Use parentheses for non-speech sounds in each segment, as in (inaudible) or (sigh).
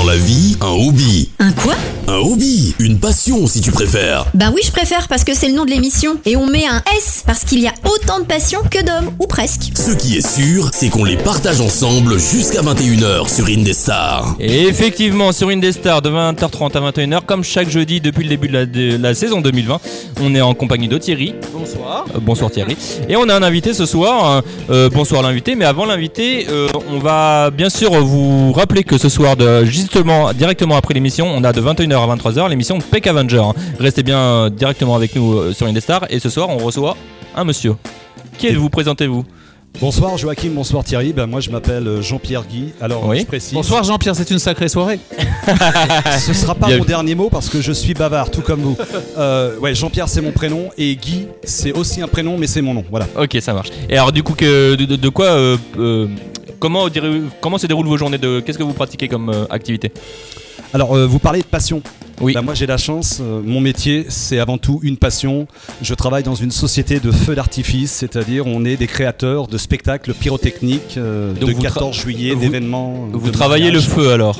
dans la vie un hobby. Un quoi? Un hobby, une passion si tu préfères. Bah oui, je préfère parce que c'est le nom de l'émission. Et on met un S parce qu'il y a autant de passions que d'hommes, ou presque. Ce qui est sûr, c'est qu'on les partage ensemble jusqu'à 21h sur Indestar. Et effectivement, sur Indestar de 20h30 à 21h, comme chaque jeudi depuis le début de la, de la saison 2020, on est en compagnie de Thierry. Bonsoir. Euh, bonsoir Thierry. Et on a un invité ce soir. hein. Euh, bonsoir l'invité. Mais avant l'invité, euh, on va bien sûr vous rappeler que ce soir, de, justement, directement après l'émission, on a de 21h à 23h l'émission Peck Avenger. Restez bien euh, directement avec nous euh, sur Indestar. Et ce soir, on reçoit un monsieur. Qui êtes-vous Présentez-vous. Bonsoir Joachim, bonsoir Thierry. Ben, moi je m'appelle euh, Jean-Pierre Guy. Alors Oui. je précise, Bonsoir Jean-Pierre, c'est une sacrée soirée. (laughs) ce sera pas Bien mon vu. dernier mot parce que je suis bavard, tout comme vous. Euh, ouais, Jean-Pierre c'est mon prénom et Guy c'est aussi un prénom mais c'est mon nom. Voilà. Ok, ça marche. Et alors, du coup, que, de, de- de quoi, euh, euh, comment, se déroulent vos journées de, Qu'est-ce que vous pratiquez comme euh, activité Alors euh, vous parlez de passion. Oui. Moi j'ai la chance, euh, mon métier c'est avant tout une passion. Je travaille dans une société de feux d'artifice, c'est-à-dire on est des créateurs de spectacles pyrotechniques euh, Donc de vous tra- 14 juillet, vous- d'événements. Vous de travaillez le feu alors?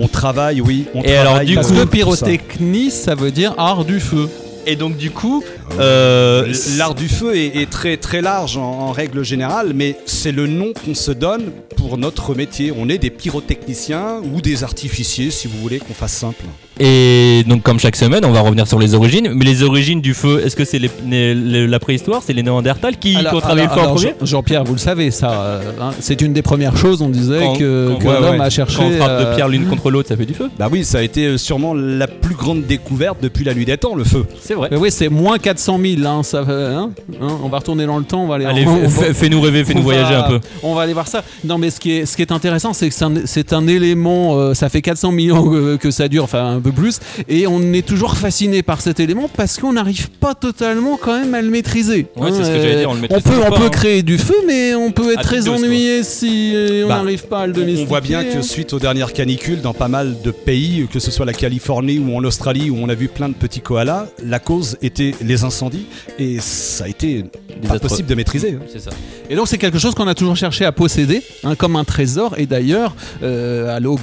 On travaille, oui. On Et alors, travaille du coup, tout ça. pyrotechnie, ça veut dire art du feu. Et donc, du coup, euh, L'art du feu est, est très très large en, en règle générale, mais c'est le nom qu'on se donne pour notre métier. On est des pyrotechniciens ou des artificiers, si vous voulez qu'on fasse simple. Et donc, comme chaque semaine, on va revenir sur les origines. Mais les origines du feu, est-ce que c'est les- les- les- la préhistoire C'est les Néandertals qui, qui ont travaillé le feu en premier Jean- Jean-Pierre, vous le savez, ça, euh, hein, c'est une des premières choses. On disait Quand- que, quand- que ouais, l'homme ouais. a cherché. Quand on frappe euh, de pierre l'une contre l'autre, ça fait du feu Bah oui, ça a été euh, sûrement la plus grande découverte depuis la nuit des temps, le feu. C'est vrai. Mais oui, c'est moins 400 000. Hein, ça, hein, hein, on va retourner dans le temps. On va aller. Allez, on- fais- on- fais- fais-nous rêver, fais-nous on voyager va- un peu. On va aller voir ça. Non, mais ce qui est, ce qui est intéressant, c'est que c'est un, élément. euh, ça fait 400 millions que, que ça dure, enfin un peu plus, et on est toujours fasciné par cet élément parce qu'on n'arrive pas totalement quand même à le maîtriser. Ouais, c'est ce que j'allais dire, on le peut, toujours on pas, peut créer du feu, mais on peut être À très ennuyé si euh, on Bah, n'arrive pas à le On domestiquer. voit bien que suite aux dernières canicules, dans pas mal de pays, que ce soit la Californie ou en Australie, où on a vu plein de petits koalas, la cause était les incendies, et ça a été pas Désastreux. possible de maîtriser. hein. C'est ça. Et donc c'est quelque chose qu'on a toujours cherché à posséder, hein, comme un trésor. Et d'ailleurs, euh, à l'aube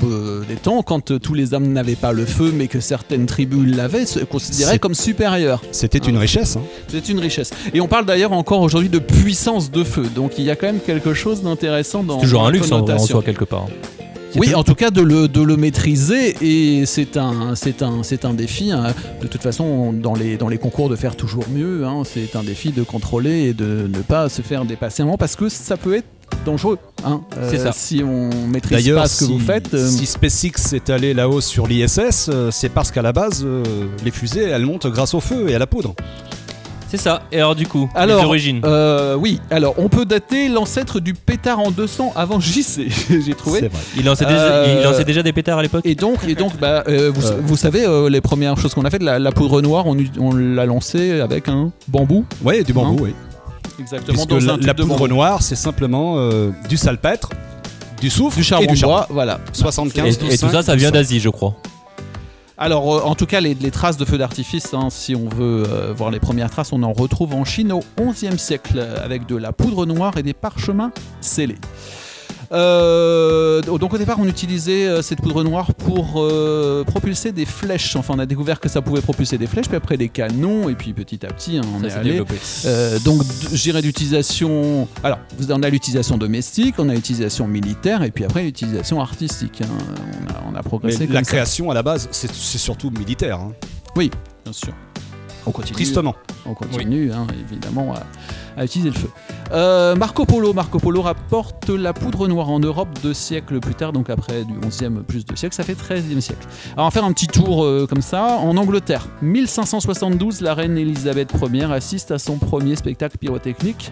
des temps, quand euh, tous les hommes n'avaient pas le feu, mais que certaines tribus l'avaient, se considéraient comme supérieurs. C'était une richesse. hein. C'est une richesse. Et on parle d'ailleurs encore aujourd'hui de puissance de feu. Donc il y a quand même quelque chose d'intéressant dans. C'est toujours un la luxe en, en soi, quelque part. Oui, en tout cas de le, de le maîtriser et c'est un, c'est un, c'est un défi. hein. De toute façon, dans les, dans les concours de faire toujours mieux, hein, c'est un défi de contrôler et de ne pas se faire dépasser un moment parce que ça peut être dangereux. hein. C'est ça. Si on maîtrise D'ailleurs, pas ce que si, vous faites. euh, si SpaceX est allé là-haut sur l'ISS, euh, c'est parce qu'à la base, euh, les fusées, elles montent grâce au feu et à la poudre. C'est ça. Et alors, du coup, Alors, les origines euh, oui, alors on peut dater l'ancêtre du pétard en 200 avant JC, (laughs) j'ai trouvé. C'est vrai. il lançait, déjà, Euh, il lançait déjà des pétards à l'époque Et donc, et donc bah, euh, vous, Euh. vous savez, euh, les premières choses qu'on a fait, la, la poudre noire, on, l'a lancée avec un bambou. Ouais, du bambou, oui. Exactement, Puisque dans la, poudre noire, c'est simplement euh, du salpêtre, du soufre du charbon et du de charbon. bois, voilà. 75, et, et tout 12, ça, ça vient 12. d'Asie, je crois. Alors, euh, en tout cas, les, traces de feux d'artifice, hein, si on veut euh, voir les premières traces, on en retrouve en Chine au XIe siècle, euh, avec de la poudre noire et des parchemins scellés. Euh, donc au départ on utilisait euh, cette poudre noire pour euh, propulser des flèches. Enfin on a découvert que ça pouvait propulser des flèches, puis après des canons, et puis petit à petit hein, on Ça est allé. développé. Euh, donc, dirais d'utilisation. Alors, on a l'utilisation domestique, on a l'utilisation militaire, et puis après l'utilisation artistique. hein. On, a, on a Mais progressé la ça. création à la base, c'est surtout militaire. hein. Bien sûr. On continue. Tristement. On continue, hein, évidemment, à, à utiliser le feu. Euh, Marco Polo. Marco Polo rapporte la poudre noire en Europe deux siècles plus tard, donc après du 11e plus deux siècles, ça fait 13e siècle. Alors, on va faire un petit tour euh, comme ça. En Angleterre, 1572, la reine Elisabeth Ier assiste à son premier spectacle pyrotechnique.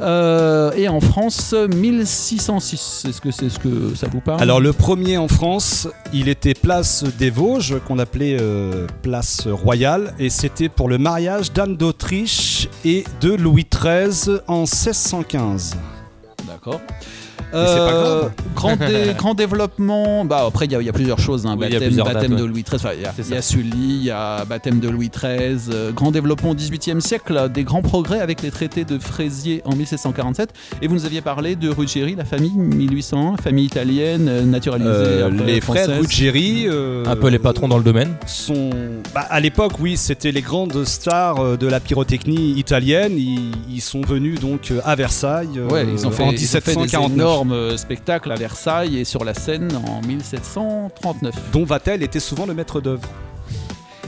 Euh, et en France, 1606. Est-ce que c'est ce que ça vous parle Alors le premier en France, il était place des Vosges, qu'on appelait euh, place royale, et c'était pour le mariage d'Anne d'Autriche et de Louis XIII en 1615. D'accord. Grave. grand, dé- (laughs) grand développement. Bah, après, il y, a- il y a plusieurs choses. hein. Oui, il y a baptême plusieurs baptême dates, de. Louis XIII. Enfin, Il y a, y. Sully, il y a baptême de Louis XIII. euh, grand développement au XVIIIe siècle. Des grands progrès avec les traités de Fraisier en 1747. Et vous nous aviez parlé de Ruggieri, la famille 1801, famille italienne, euh, naturalisée. Euh, les frères française. Ruggieri. euh, Un peu les patrons dans le domaine. sont. Bah, à l'époque, oui, c'était les grandes stars euh, de la pyrotechnie italienne. Ils, ils sont venus donc euh, à Versailles euh, Ouais, ils ont fait, en ils ont fait des 1749. Euh, spectacles à Versailles et sur la Seine en 1739. Dont Vatel était souvent le maître d'œuvre.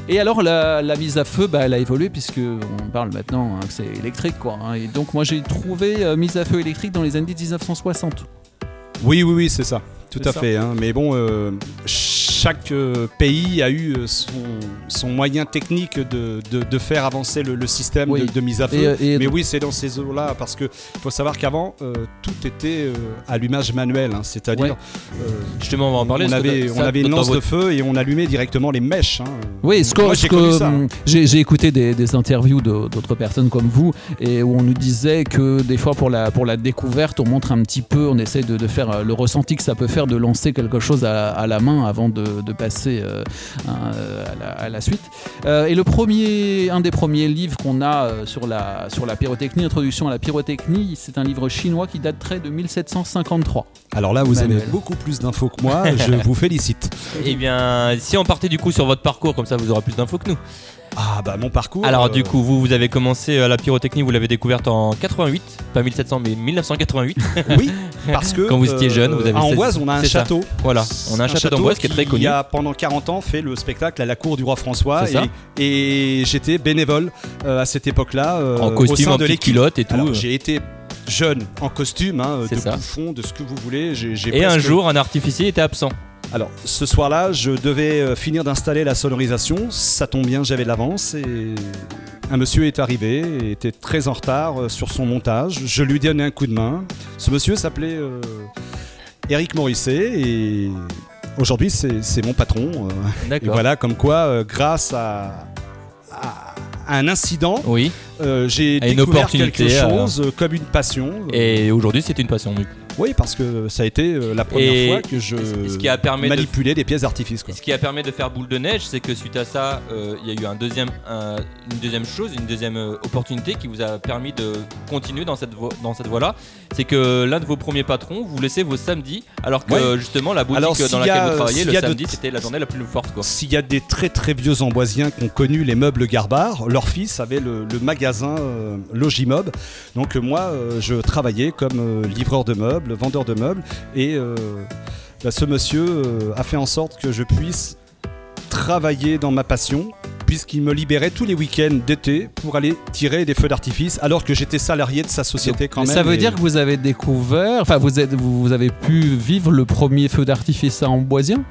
Et alors la, la mise à feu, bah, elle a évolué puisque on parle maintenant hein, que c'est électrique quoi. hein. Et donc moi j'ai trouvé euh, mise à feu électrique dans les années 1960. Oui, oui, oui, c'est ça. Tout à ça. fait. hein. Mais bon, euh, chaque euh, pays a eu euh, son, son moyen technique de, de- de faire avancer le, le système Oui. de, de mise à feu. Et, euh, et Mais oui, c'est dans ces eaux-là, parce que faut savoir qu'avant, euh, tout était euh, allumage manuel, hein. c'est-à-dire Ouais. euh, Justement, on va en parler. on parce que avait, ça, on avait une lance de feu et on allumait directement les mèches. hein. Oui, ce que, j'ai écouté des, des interviews de- d'autres personnes comme vous et où on nous disait que des fois pour la, pour la découverte, on montre un petit peu, on essaie de, de faire le ressenti que ça peut faire de lancer quelque chose à, à la main avant de, de passer euh, un, euh, à, la, à la suite. Euh, et le premier, un des premiers livres qu'on a sur la, sur la pyrotechnie, Introduction à la pyrotechnie, c'est un livre chinois qui daterait de 1753. Alors là, vous Manuel. avez beaucoup plus d'infos que moi, je vous (laughs) félicite. Eh bien, si on partait du coup sur votre parcours, comme ça vous aurez plus d'infos que nous. Ah bah mon parcours. Alors euh, du coup, vous, vous avez commencé euh, la pyrotechnie, vous l'avez découverte en 88, pas 1700 mais 1988. (laughs) Oui, parce que Quand vous étiez jeune, vous avez à 16 Amboise, on a un ça. château. Voilà, on a un château d'Amboise qui est très connu. Il a pendant 40 ans fait le spectacle à la cour du roi François et, et j'étais bénévole euh, à cette époque-là euh, en au costume, sein en de culotte et tout. Euh. j'ai été jeune en costume, hein, de bouffon, de ce que vous voulez. J'ai Et un jour, un artificier était absent. Alors ce soir-là, je devais euh, finir d'installer la sonorisation. Ça tombe bien, j'avais de l'avance et un monsieur est arrivé et était très en retard euh, sur son montage. Je lui donne un coup de main. Ce monsieur s'appelait euh, Eric Morisset et aujourd'hui c'est mon patron. euh, et voilà, comme quoi, euh, grâce à, à un incident, Oui. euh, j'ai une découvert opportunité, quelque euh, chose euh, comme une passion. Euh, Et aujourd'hui, c'est une passion. du coup. Oui, parce que ça a été euh, la première Et fois que je ce qui a permis de manipulais des pièces d'artifice. quoi. Ce qui a permis de faire boule de neige, c'est que suite à ça, euh, il y a eu un deuxième, un- une deuxième chose, une deuxième euh, opportunité qui vous a permis de continuer dans cette, voie, dans cette voie-là. C'est que l'un de vos premiers patrons vous laissait vos samedis, alors que justement la boutique Alors, dans laquelle a, vous travaillez, le samedi, c'était la journée la plus forte. S'il y a des très très vieux amboisiens qui ont connu les meubles Garbard, leur fils avait le, le magasin euh, Logimob. Donc moi, euh, je travaillais comme livreur de meubles, vendeur de meubles, et euh, bah, ce monsieur euh, a fait en sorte que je puisse travailler dans ma passion, puisqu'il me libérait tous les week-ends d'été pour aller tirer des feux d'artifice, alors que j'étais salarié de sa société quand même. ça veut et- dire que vous avez découvert, enfin vous, êtes, vous, vous avez pu vivre le premier feu d'artifice à Amboisien?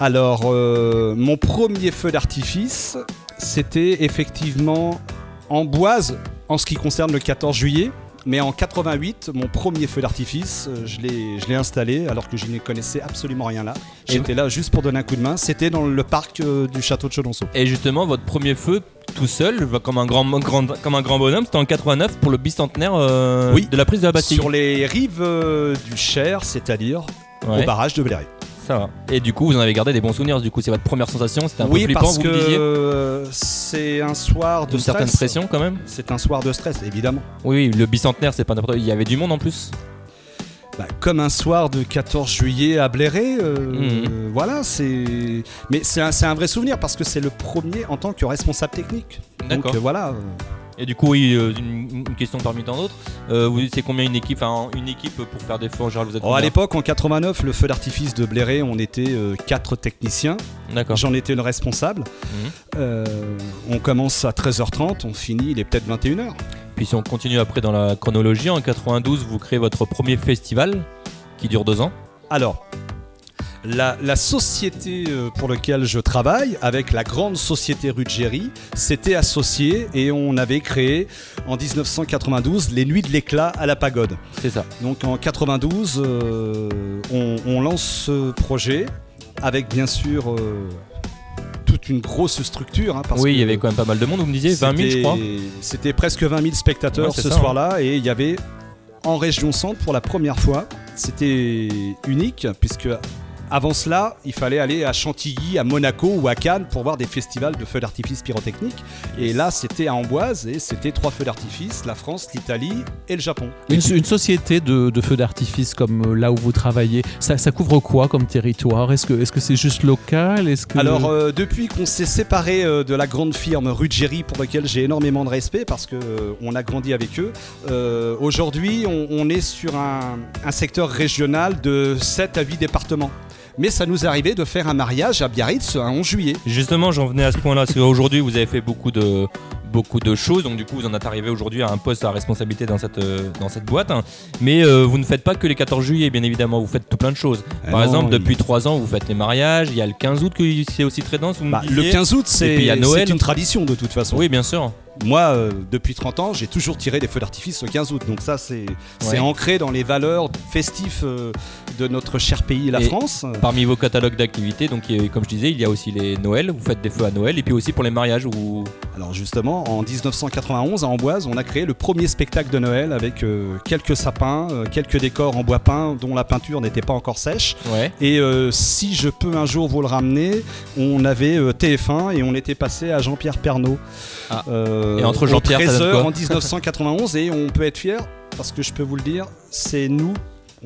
Alors, euh, mon premier feu d'artifice, c'était effectivement en Boise en ce qui concerne le 14 juillet. Mais en 88, mon premier feu d'artifice, euh, je l'ai je l'ai installé alors que je n'y connaissais absolument rien là. J'étais là juste pour donner un coup de main. C'était dans le parc euh, du château de Chenonceau. Et justement, votre premier feu tout seul, comme un grand, grand- comme un grand bonhomme, c'était en 89 pour le bicentenaire euh, Oui. de la prise de la Bastille. Sur les rives euh, du Cher, c'est-à-dire Ouais, au barrage de Bléré. Ça va. Et du coup, vous en avez gardé des bons souvenirs. Du coup, c'est votre première sensation. C'était un Oui, peu flippant, parce vous que c'est un soir de Une certaine stress. pression quand même. C'est un soir de stress, évidemment. Oui, oui, le bicentenaire, c'est pas n'importe Il y avait du monde en plus. Bah, comme un soir de 14 juillet à Bléré, euh, euh, voilà, c'est. Mais c'est un, un vrai souvenir parce que c'est le premier en tant que responsable technique. Donc D'accord. euh, voilà. Et du coup, oui, euh, une, une question parmi tant d'autres. Euh, vous c'est combien une équipe une équipe pour faire des feux en général, vous êtes Oh, à l'époque, en 89, le feu d'artifice de Bléré, on était euh, quatre techniciens. D'accord. J'en étais le responsable. Mhm. Euh, on commence à 13h30, on finit, il est peut-être 21h. Puis si on continue après dans la chronologie, en 92, vous créez votre premier festival qui dure deux ans. Alors, la, la société euh, pour laquelle je travaille, avec la grande société Ruggieri, s'était associée et on avait créé en 1992 les Nuits de l'éclat à la pagode. C'est ça. Donc en 92, euh, on, on lance ce projet avec bien sûr euh, toute une grosse structure. hein, parce oui, il y avait quand même pas mal de monde, vous me disiez 20 000, je crois. C'était presque 20 000 spectateurs Ouais, ce soir-là et il y avait en région centre pour la première fois. C'était unique puisque avant cela, il fallait aller à Chantilly, à Monaco ou à Cannes pour voir des festivals de feux d'artifice pyrotechniques. Et là, c'était à Amboise et c'était trois feux d'artifice la France, l'Italie et le Japon. Une, une société de, de feux d'artifice comme euh, là où vous travaillez, ça, ça couvre quoi comme territoire? Est-ce que c'est juste local? Que Alors, euh, depuis qu'on s'est séparé euh, de la grande firme Ruggieri, pour laquelle j'ai énormément de respect parce que euh, on a grandi avec eux, aujourd'hui, on, on est sur un, un secteur régional de 7 à 8 départements. Mais ça nous arrivé de faire un mariage à Biarritz un 11 juillet. Justement, j'en venais à ce point-là, parce qu'aujourd'hui, vous avez fait beaucoup de beaucoup de choses, donc du coup, vous en êtes arrivé aujourd'hui à un poste à responsabilité dans cette euh, dans cette boîte. hein. Mais euh, vous ne faites pas que les 14 juillet, bien évidemment, vous faites tout plein de choses. Ah Par exemple, depuis 3 ans, vous faites les mariages. Il y a le 15 août qui c'est aussi très dense. Vous me Bah, le disiez. 15 août, c'est c'est une tradition de toute façon. Oui, bien sûr. Moi, euh, depuis 30 ans, j'ai toujours tiré des feux d'artifice le 15 août. Donc ça, c'est Ouais. ancré dans les valeurs festifs euh, de notre cher pays, la Et- France. Parmi vos catalogues d'activités, donc a- comme je disais, il y a aussi les Noëls. Vous faites des feux à Noël, et puis aussi pour les mariages. Où... Alors justement, en 1991, à Amboise, on a créé le premier spectacle de Noël avec euh, quelques sapins, euh, quelques décors en bois peint dont la peinture n'était pas encore sèche. Ouais. Et si je peux un jour vous le ramener, on avait euh, TF1 et on était passé à Jean-Pierre Pernaud. Ah. Euh, Et entre Jean-Pierre, ça donne 13 quoi en 1991 et on peut être fier parce que je peux vous le dire, c'est nous.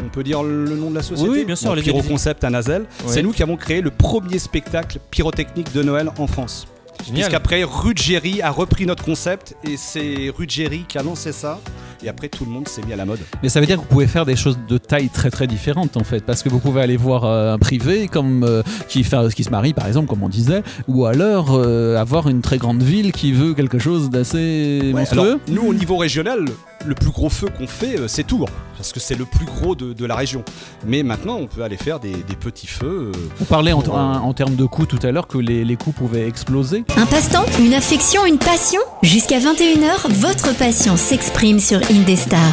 On peut dire le nom de la société Oui, bien sûr, Bon, allez-y, Pyro allez-y. Concept à Nazel. Ouais. C'est nous qui avons créé le premier spectacle pyrotechnique de Noël en France. Génial. Puisqu'après, Ruggieri a repris notre concept et c'est Ruggieri qui a lancé ça. Et après, tout le monde s'est mis à la mode. Mais ça veut dire que vous pouvez faire des choses de taille très très différentes en fait, parce que vous pouvez aller voir euh, un privé comme euh, qui fait qui se marie par exemple, comme on disait, ou alors euh, avoir une très grande ville qui veut quelque chose d'assez Ouais, monstrueux. alors, nous, au niveau régional, le plus gros feu qu'on fait, euh, c'est Tours. Parce que c'est le plus gros de, de la région. Mais maintenant, on peut aller faire des, des petits feux. euh, en, Pour, euh, en- en termes de coûts tout à l'heure que les, les coûts pouvaient exploser. Un passe-temps, une affection, une passion Jusqu'à 21h, votre passion s'exprime sur Indestar.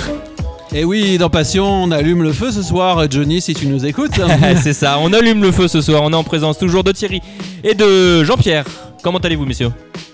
Et oui, dans Passion, on allume le feu ce soir, Johnny, si tu nous écoutes. (laughs) c'est ça, on allume le feu ce soir. On est en présence toujours de Thierry et de Jean-Pierre. Comment allez-vous, messieurs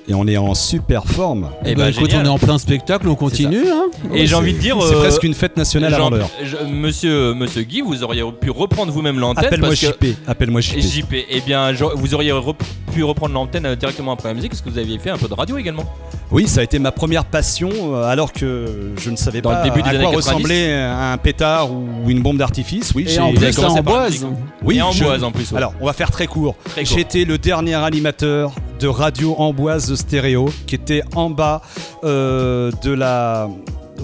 Et on est en super forme. Eh Eh ben, ben, écoute, génial. on est en plein spectacle, on continue. hein. Et j'ai envie de dire. C'est euh, presque une fête nationale Jean- avant l'heure. monsieur, monsieur Guy, vous auriez pu reprendre vous-même l'antenne. Appelle-moi JP. Appelle-moi JP. JP, eh bien, je- vous auriez rep- pu reprendre l'antenne euh, directement après la musique parce que vous aviez fait un peu de radio également. Oui, ça a été ma première passion, euh, alors que je ne savais Dans pas le début des à années quoi 90. ressemblait un pétard ou une bombe d'artifice. Oui, Et j'ai- en plus, avez ça commencé par la Amboise. musique. oui, et en je- boise en plus. ouais. Alors, on va faire très court. Très court. J'étais le dernier animateur de Radio Amboise Stéréo, qui était en bas euh, de la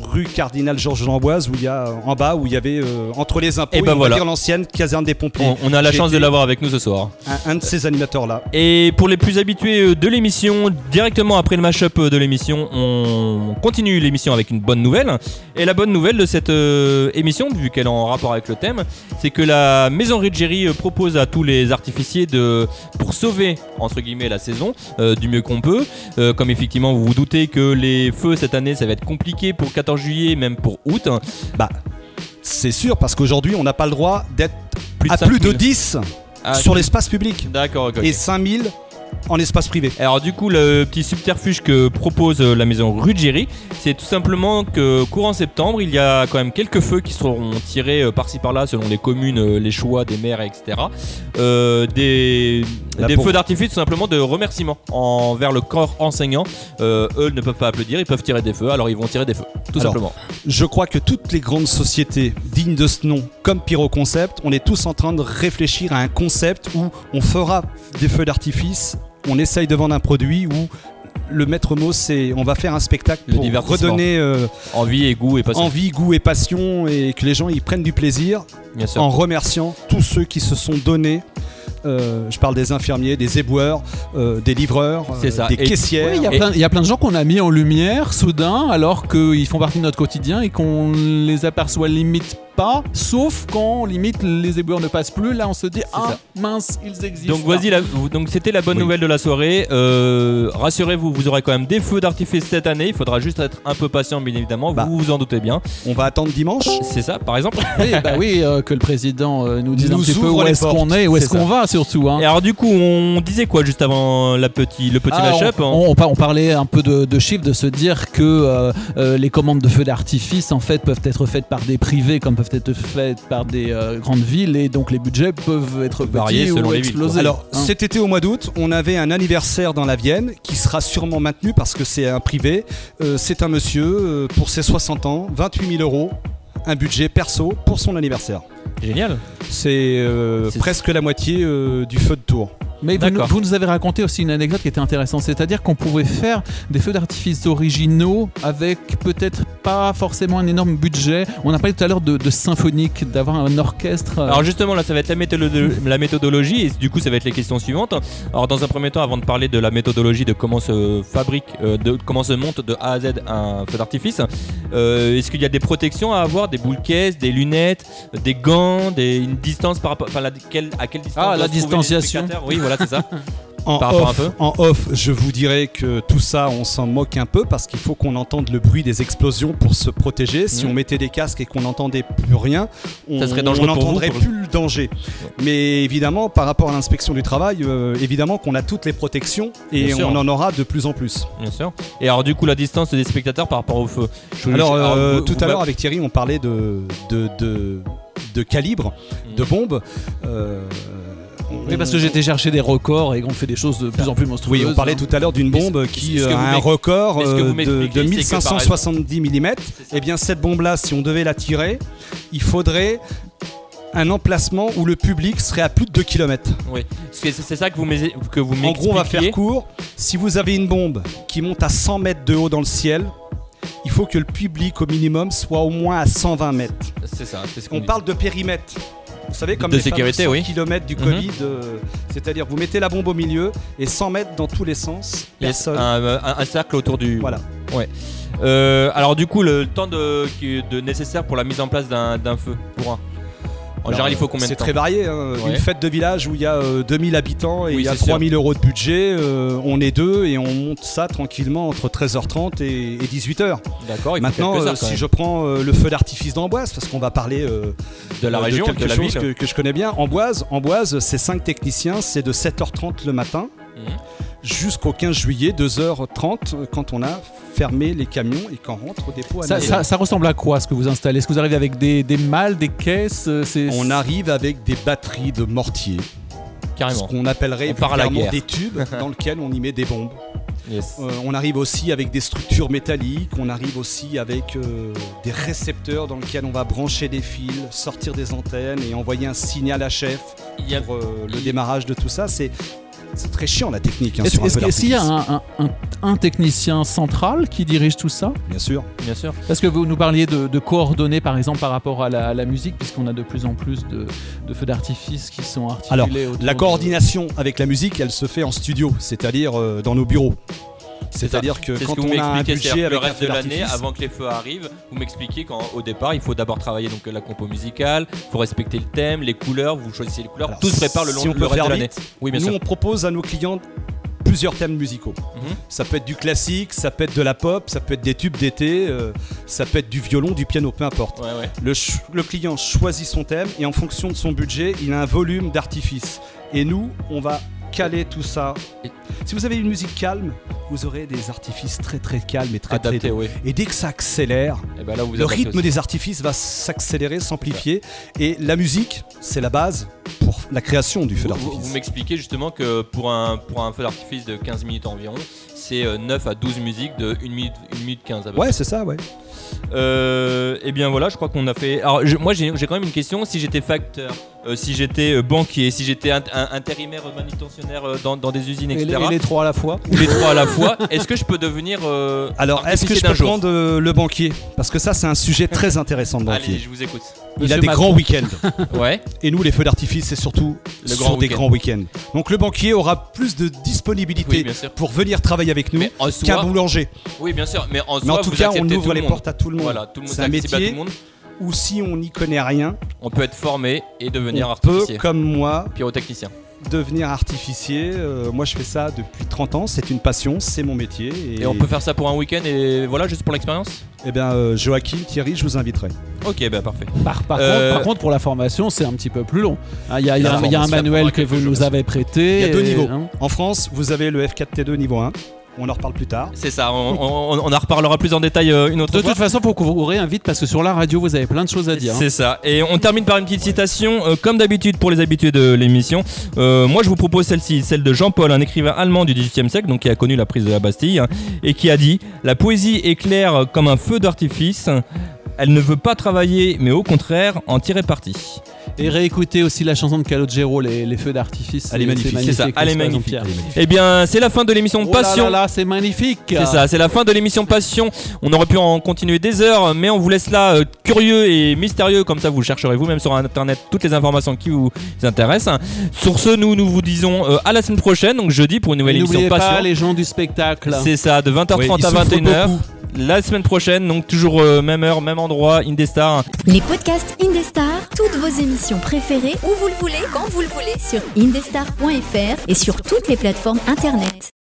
rue Cardinal Georges d'Amboise, où il y a en bas où il y avait euh, entre les impôts Et et, ben voilà. l'ancienne caserne des pompiers. on, on a la chance de l'avoir avec nous ce soir. Un, un de ces animateurs là. Et pour les plus habitués euh, de l'émission, directement après le mashup euh, de l'émission, on continue l'émission avec une bonne nouvelle. Et la bonne nouvelle de cette euh, émission, vu qu'elle est en rapport avec le thème, c'est que la maison Ruggieri euh, propose à tous les artificiers de, pour sauver entre guillemets la saison euh, du mieux qu'on peut. Euh, comme effectivement vous vous doutez que les feux cette année ça va être compliqué pour 14 juillet, même pour août. Bah, c'est sûr parce qu'aujourd'hui on n'a pas le droit d'être à plus de 5000. 10 Ah, sur l'espace public D'accord, ok. et 5000 en espace privé. Alors du coup, le petit subterfuge que propose euh, la maison Ruggieri, c'est tout simplement que courant septembre, il y a quand même quelques feux qui seront tirés euh, par-ci par-là selon les communes, euh, les choix des maires, etc. Euh, des feux d'artifice tout simplement de remerciement envers le corps enseignant. Euh, eux ne peuvent pas applaudir, ils peuvent tirer des feux, alors ils vont tirer des feux, tout Alors, simplement. Je crois que toutes les grandes sociétés dignes de ce nom, comme Pyro Concept, on est tous en train de réfléchir à un concept où on fera des feux d'artifice, on essaye de vendre un produit où le maître mot c'est on va faire un spectacle Le pour redonner euh, Envie et goût et passion, envie, goût et passion et que les gens y prennent du plaisir bien sûr. en remerciant tous ceux qui se sont donnés. Euh, je parle des infirmiers, des éboueurs, euh, des livreurs, euh, ça. des Et- caissières. Oui, il y, Et- y a plein de gens qu'on a mis en lumière soudain alors qu'ils font partie de notre quotidien et qu'on les aperçoit limite pas, sauf quand limite les éboueurs ne passent plus. Là, on se dit ah ça. mince, ils existent. Donc voici la- vous- donc c'était la bonne Oui. nouvelle de la soirée. Euh, Rassurez-vous, vous aurez quand même des feux d'artifice cette année. Il faudra juste être un peu patient, bien évidemment. Bah. Vous vous en doutez bien. On va attendre dimanche. C'est ça, par exemple. (laughs) Oui, bah oui, euh, que le président euh, nous dise Nous un petit peu où est-ce qu'on est, où est-ce qu'on va surtout. hein. Et alors du coup, on disait quoi juste avant la petit, le petit Ah, mashup hein on, on, par- on parlait un peu de, de chiffres, de se dire que euh, euh, les commandes de feux d'artifice en fait peuvent être faites par des privés comme peuvent être faites par des euh, grandes villes et donc les budgets peuvent être petits selon ou les villes, exploser. Alors, Hein. cet été au mois d'août, on avait un anniversaire dans la Vienne qui sera sûrement maintenu parce que c'est un privé. Euh, c'est un monsieur euh, pour ses 60 ans, 28 000 euros, un budget perso pour son anniversaire. Génial. C'est euh, C'est- presque la moitié euh, du feu de tour. Mais vous, nous- D'accord. vous nous avez raconté aussi une anecdote qui était intéressante, c'est-à-dire qu'on pouvait faire des feux d'artifice originaux avec peut-être pas forcément un énorme budget. On a parlé tout à l'heure de, de symphonique, d'avoir un orchestre. euh, Alors justement là ça va être la, méthodo- la méthodologie et du coup ça va être les questions suivantes. Alors dans un premier temps avant de parler de la méthodologie de comment se fabrique, euh, de comment se monte de A à Z un feu d'artifice, euh, est-ce qu'il y a des protections à avoir, des boules caisses, des lunettes, des gants, des, une distance par rapport, enfin à quelle distance Ah, la distanciation. Oui voilà c'est ça. En off, en off, je vous dirais que tout ça, on s'en moque un peu parce qu'il faut qu'on entende le bruit des explosions pour se protéger. Si on mettait des casques et qu'on n'entendait plus rien, on n'entendrait plus le danger. Mais évidemment, par rapport à l'inspection du travail, euh, évidemment qu'on a toutes les protections et Bien sûr. on en aura de plus en plus. Bien sûr. Et alors du coup la distance des spectateurs par rapport au feu. Je- Alors, euh, vous- tout vous à l'heure avec Thierry, on parlait de, de, de, de calibre, de bombes. Euh, Oui, parce que j'étais chercher des records et qu'on fait des choses de plus en plus monstrueuses. Oui, on parlait hein. tout à l'heure d'une Mais bombe qui euh, a un record mais euh, de, m'expliquez, de c'est que par 1570 mm. Et bien cette bombe-là, si on devait la tirer, il faudrait un emplacement où le public serait à plus de 2 km. Oui. C'est ça que vous que vous En gros, on va faire court. Si vous avez une bombe qui monte à 100 mètres de haut dans le ciel, il faut que le public au minimum soit au moins à 120 mètres. C'est ça. c'est ce On parle de périmètre. Vous savez, comme De les sécurité, fameux oui. 100 km du Mhm. Covid, euh, c'est-à-dire vous mettez la bombe au milieu et 100 mètres dans tous les sens. Personne. un, euh, un- un cercle autour du. Voilà. Euh, alors du coup, le temps de, nécessaire pour la mise en place d'un feu pour un. En général, il faut combien de C'est très varié. hein. Ouais. Une fête de village où il y a euh, 2000 habitants et Oui, il y a c'est sûr. 3000 euros de budget, euh, on est deux et on monte ça tranquillement entre 13h30 et, et 18h. D'accord. Maintenant, euh, heures, si je prends euh, le feu d'artifice d'Amboise, parce qu'on va parler de la région, quelque de la chose ville. que, que je connais bien, Amboise, Amboise c'est 5 techniciens, c'est de 7h30 le matin Mhm. jusqu'au 15 juillet, 2h30, euh, quand on a fermé les camions et qu'on rentre au dépôt à Ça, ça- ça ressemble à quoi ce que vous installez? Est-ce que vous arrivez avec des, des malles, des caisses euh, On arrive avec des batteries de mortier, ce Carrément. qu'on appellerait On des tubes (laughs) dans lesquels on y met des bombes. Yes. Euh, on arrive aussi avec des structures métalliques, on arrive aussi avec euh, des récepteurs dans lesquels on va brancher des fils, sortir des antennes et envoyer un signal à chef pour euh, le démarrage de tout ça. C'est c'est très chiant la technique. hein, Est-ce qu'il est-ce qu'il y a un, un- un- un technicien central qui dirige tout ça? Bien sûr. Bien sûr. Parce que vous nous parliez de, de coordonnées par exemple par rapport à la, à la musique, puisqu'on a de plus en plus de, de feux d'artifice qui sont articulés. Alors, La de- coordination avec la musique, elle se fait en studio, c'est-à-dire euh, dans nos bureaux. C'est-à-dire que quand que vous on a un budget le reste de l'année, avant que les feux arrivent, vous m'expliquez qu'au départ, il faut d'abord travailler donc la compo musicale, il faut respecter le thème, les couleurs, vous choisissez les couleurs, Alors, tout se prépare le long si on le peut reste faire de l'année. vite, Oui, bien nous sûr. on propose à nos clients plusieurs thèmes musicaux. Mhm. Ça peut être du classique, ça peut être de la pop, ça peut être des tubes d'été, euh, ça peut être du violon, du piano, peu importe. Ouais, ouais. Le, le client choisit son thème et en fonction de son budget, il a un volume d'artifice. Et nous, on va caler tout ça. Et- Si vous avez une musique calme, vous aurez des artifices très très calmes et très très Adapté, doux. oui. Et dès que ça accélère, Et ben là, vous le rythme aussi. des artifices va s'accélérer, s'amplifier. Et la musique, c'est la base pour la création du feu Vous, vous- d'artifice. vous m'expliquez justement que pour un, pour un feu d'artifice de 15 minutes environ, c'est euh, 9 à 12 musiques de 1 minute, 1 minute 15 à peu Ouais, c'est ça, ouais. Euh, et bien voilà, je crois qu'on a fait. Alors je- moi j'ai quand même une question. Si j'étais facteur, euh, si j'étais euh, banquier, si j'étais int- intérimaire manutentionnaire euh, dans, dans des usines, Et etc. les, et les trois à la fois ou les trois à la fois, (laughs) est-ce que je peux devenir euh, Alors, est-ce que je peux jour prendre euh, le banquier? Parce que ça, c'est un sujet très intéressant de Allez, banquier. je vous écoute. Il a des Macron. grands week-ends. (laughs) Ouais. Et nous, les feux d'artifice, c'est surtout Le sur grand des week-end. grands week-ends. Donc, le banquier aura plus de disponibilité Oui, bien sûr. pour venir travailler avec nous qu'un boulanger. oui, bien sûr. Mais en Mais en tout vous cas, on ouvre les portes à tout le monde. Voilà, tout le monde C'est un accessible à métier. Ou si on n'y connaît rien, On peut être formé et devenir on peut, artificier. comme moi, Pyrotechnicien. devenir artificier. Euh, moi, je fais ça depuis 30 ans. C'est une passion, c'est mon métier. Et, Et on peut faire ça pour un week-end et voilà, juste pour l'expérience Eh bien, euh, Joachim, Thierry, je vous inviterai. Ok, bah parfait. Par, par Euh, contre, par contre, pour la formation, c'est un petit peu plus long. Hein, Il y, a- y un- il y a un formation manuel que vous nous avez prêté. Il y a deux et- niveaux. hein. En France, vous avez le F4T2 niveau 1. On en reparle plus tard. C'est ça, on, on- on en reparlera plus en détail euh, une autre De fois. toute façon, pour que vous réinvite, parce que sur la radio, vous avez plein de choses à dire. hein. C'est ça. Et on termine par une petite citation, euh, comme d'habitude pour les habitués de l'émission. Euh, moi, je vous propose celle-ci, celle de Jean-Paul, un écrivain allemand du XVIIIe siècle, donc qui a connu la prise de la Bastille, hein, et qui a dit La poésie est claire comme un feu d'artifice. Elle ne veut pas travailler, mais au contraire en tirer parti. Et réécoutez aussi la chanson de Calogero, les, les feux d'artifice. Elle est magnifique. C'est ça, elle est magnifique. Eh bien, c'est la fin de l'émission Oh là Passion. là là, c'est magnifique. C'est ça, c'est la fin de l'émission Passion. On aurait pu en continuer des heures, mais on vous laisse là euh, curieux et mystérieux, comme ça vous chercherez vous-même sur internet toutes les informations qui vous intéressent. Sur ce, nous nous vous disons euh, à la semaine prochaine, donc jeudi pour une nouvelle Et émission N'oubliez pas Passion. les gens du spectacle. C'est ça, de 20h30 Oui, ils à souffrent 21h. beaucoup. La semaine prochaine, donc toujours euh, même heure, même endroit, Indestar. Les podcasts Indestar, toutes vos émissions préférées, où vous le voulez, quand vous le voulez, sur indestar.fr et sur toutes les plateformes internet.